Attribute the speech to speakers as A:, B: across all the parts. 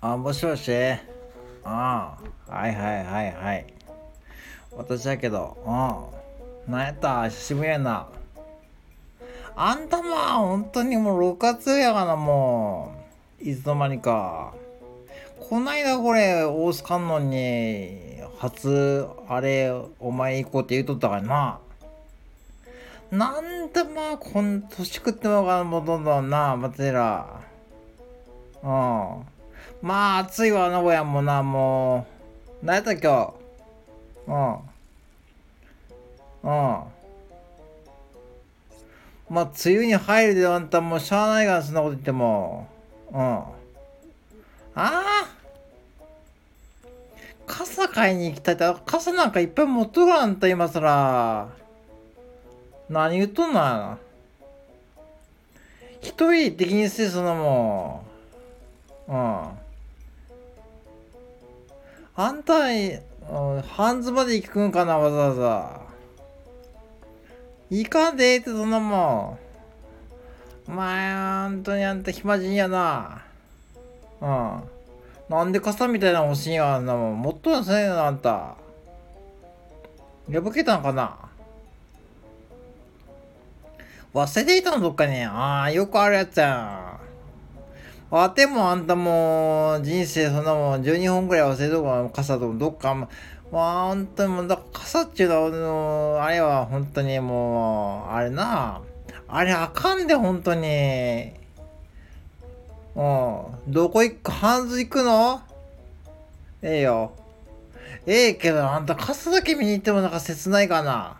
A: あ、もしもし？ああ、はいはいはいはい。私だけど、うん。なんやった？久しぶりやな。あんたまあ、本当にもう6月やがな、もう。いつの間にか。こないだこれ、大須観音に、初、あれ、お前行こうって言うとったからな。なんでまあ、こん、年食ってもがもどんどんな、松寺。うん。まあ、暑いわ、名古屋もな、もう。何やった今日？うん。うん。まあ、梅雨に入るであんたもうしゃあないが、そんなこと言っても。うん。ああ傘買いに行きたいって、傘なんかいっぱい持っとるあんた今さら。何言っとんのやな。一人的にせそんなもん。うん。あんた、うんハンズまで行くんかな、わざわざ。行かんでええって、そんなもん。お前、本当にあんた暇人やな。うん。なんで傘みたいなの欲しいんや、あんなもん。もっとはせんよな、あんた。破けたんかな忘れていたのどっかに。ああ、よくあるやつやん。あてもあんたも人生そんなもん12本ぐらい忘れとこ傘とどっか。まあ本当にもうだから傘っていうのは俺のあれは本当にもうあれな。あれあかんで本当に。うん。どこ行くハンズ行くの？ええよ。ええけどあんた傘だけ見に行ってもなんか切ないかな。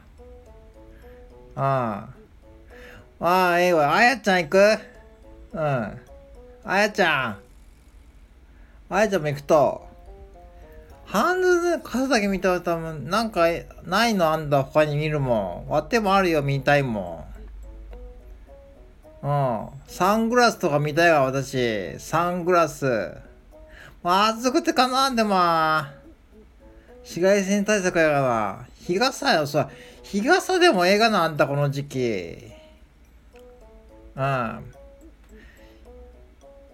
A: ああああええわあやちゃん行く？うんあやちゃん。あやちゃんも行くと、ハンズ傘だけ見たら多分、なんか、ないのあんだ、他に見るもん。割ってもあるよ、見たいもん。うん。サングラスとか見たいわ、私。サングラス。まあ、暑くてかな、でも、紫外線対策やからな。日傘よ、さ。日傘でもええがな、あんた、この時期。うん。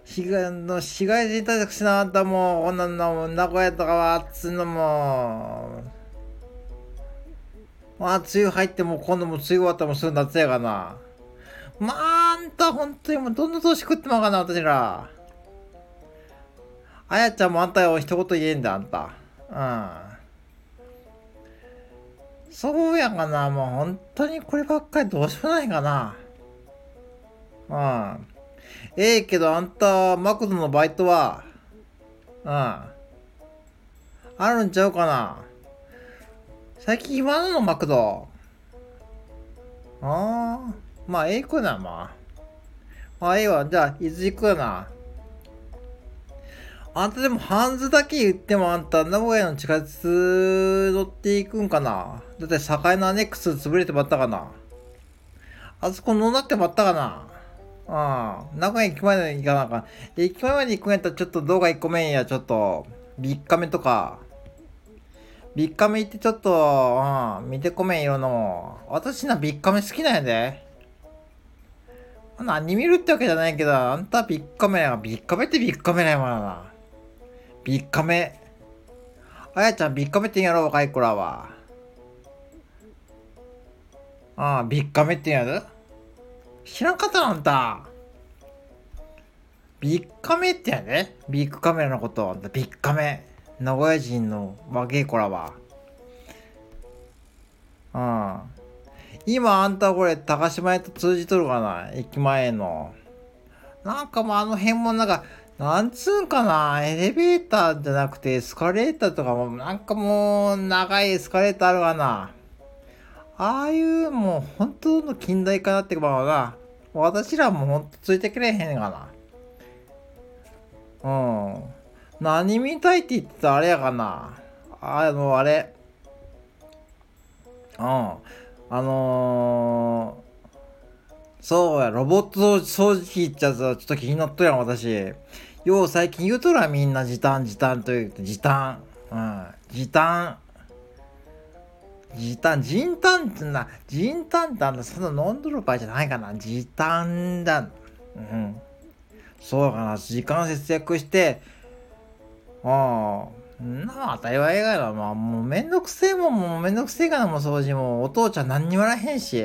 A: 日がの紫外線対策しなかったもう、こんなの、名古屋とかは暑いのも、まあ、梅雨入っても今度も梅雨終わったもうすぐ夏やがな。まあ、あんた本当にもうどんな年食ってまうかな、私ら。あやちゃんもあんたよ、一言言えんだ、あんた。うん。そうやがな、もう本当にこればっかりどうしようもないかな。うん。ええけどあんた、マクドのバイトは、うん。あるんちゃうかな？最近暇なの、マクド。ああ、まあ、ええ子な、まあ。まあ、ええわ。じゃあ、いつ行くやな？あんたでも、ハンズだけ言ってもあんた、名古屋の地下鉄乗っていくんかな？だって、境のアネックス潰れてばったかな？あそこ乗んなってばったかな？ああ、名古屋駅まで行かなあかん。駅前まで行くんやったらちょっと動画1個目や、ちょっと、ビッカメとか。ビッカメ行ってちょっと、うん、見てこめんいろんなもん。私な、ビッカメ好きなんやで。何見るってわけじゃないけど、あんたビッカメやビッカメってビッカメなやもんな。ビッカメ。あやちゃんビッカメってんやろ、若い子らは。ああ、ビッカメってんやろ知らんかったあんた。ビッカメってやね。ビッグカメラのこと。ビッカメ。名古屋人の若い子らは。うん。今あんたこれ高島屋と通じとるかな？駅前の。なんかもうあの辺もなんか、なんつうんかな？エレベーターじゃなくてエスカレーターとかもなんかもう長いエスカレーターあるわな。ああいうもう本当の近代化なってくばな。私らもほんとついてくれへんがな。うん。何見たいって言ってたあれやかな。あの、あれ。うん。あのー、そうや、ロボット掃除機ってやつはちょっと気になっとるやん、私。よう最近言うとるわ、みんな時短、時短と言って、時短。うん。時短。時短、人短ってな、人短ってあんな、そんな飲んどる場合じゃないかな。時短だ。うん。そうかな。時間節約して、ああ、なあ、当たり前やがな。まあ、もうめんどくせえもん、もうめんどくせえかな、もう掃除も。お父ちゃん何にもらへんし。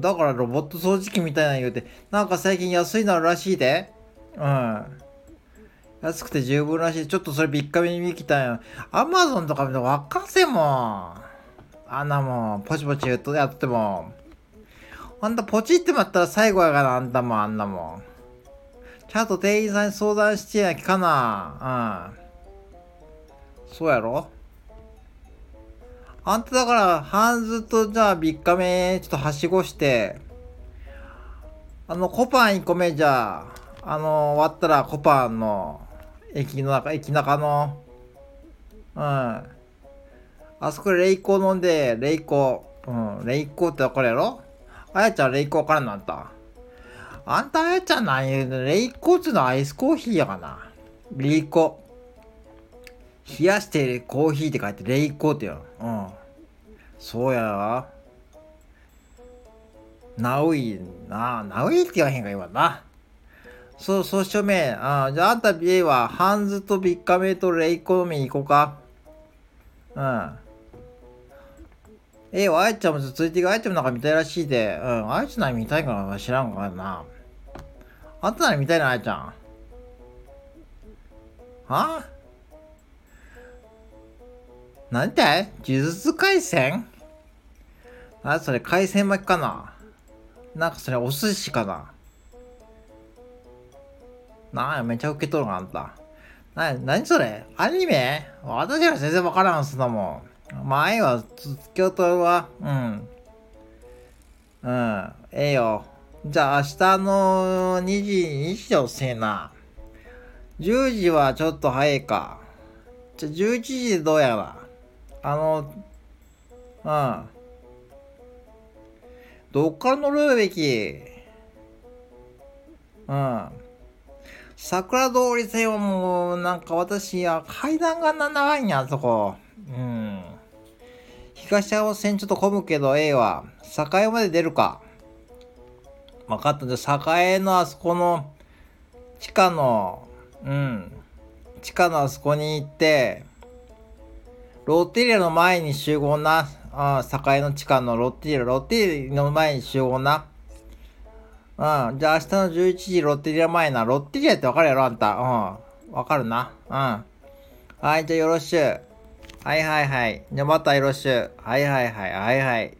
A: だからロボット掃除機みたいなの言うて、なんか最近安いのあるらしいで。うん。安くて十分らしい。ちょっとそれビッカメに見きたんや。アマゾンとか見てわかせもん。あんなもん、ポチポチやっても。あんたポチってもやったら最後やから、あんたもあんなもん。ちゃんと店員さんに相談してやきかな。うん。そうやろあんただから、ハンズとじゃあ3日目、ちょっとはしごして、あの、コパン1個目じゃあ、あの、終わったらコパンの、駅の中、駅中の、うん。あそこでレイコー飲んで、レイコー、うん、レイコーってわかるやろ？あやちゃんレイコわからんなった。あんたあやちゃん何言うのレイコーっていうのはアイスコーヒーやかな。レイコー。冷やしてコーヒーって書いてレイコーってよ。うん。そうやわ。ナウイな、ナウイって言わへんか今な。そう、そうしよめ。あじゃああんた BA はハンズとビッカメとレイコ飲みに行こうか。うん。え、あいちゃんもついていくあいちゃんなんか見たいらしいで。うん、あいちゃん何見たいかな知らんからな。あんた何見たいな、あいちゃん。は何て？呪術回戦？あ、それ海鮮巻きかななんかそれお寿司かななあ、めちゃ受け取るな、あんた。な、なにそれ？アニメ？私は全然わからんすなもん。前は、京都は、うん。うん、ええよ。じゃあ明日の2時にしようせえな。10時はちょっと早いか。じゃあ11時でどうやら。あの、うん。どっから乗るべき？うん。桜通り線はもう、なんか私、や、階段が長いんや、あそこ。うん。東山線ちょっと混むけど、ええわ。栄まで出るか。分かった。じゃあ、栄のあそこの、地下の、うん。地下のあそこに行って、ロッテリアの前に集合な。ああ、栄の地下のロッテリア、ロッテリアの前に集合な。うん。じゃあ明日の11時ロッテリア前な。ロッテリアってわかるやろあんた。うん。わかるな。うん。はい、じゃあよろしゅう。はいはいはい。じゃあまたよろしゅう。はいはいはい。はいはい。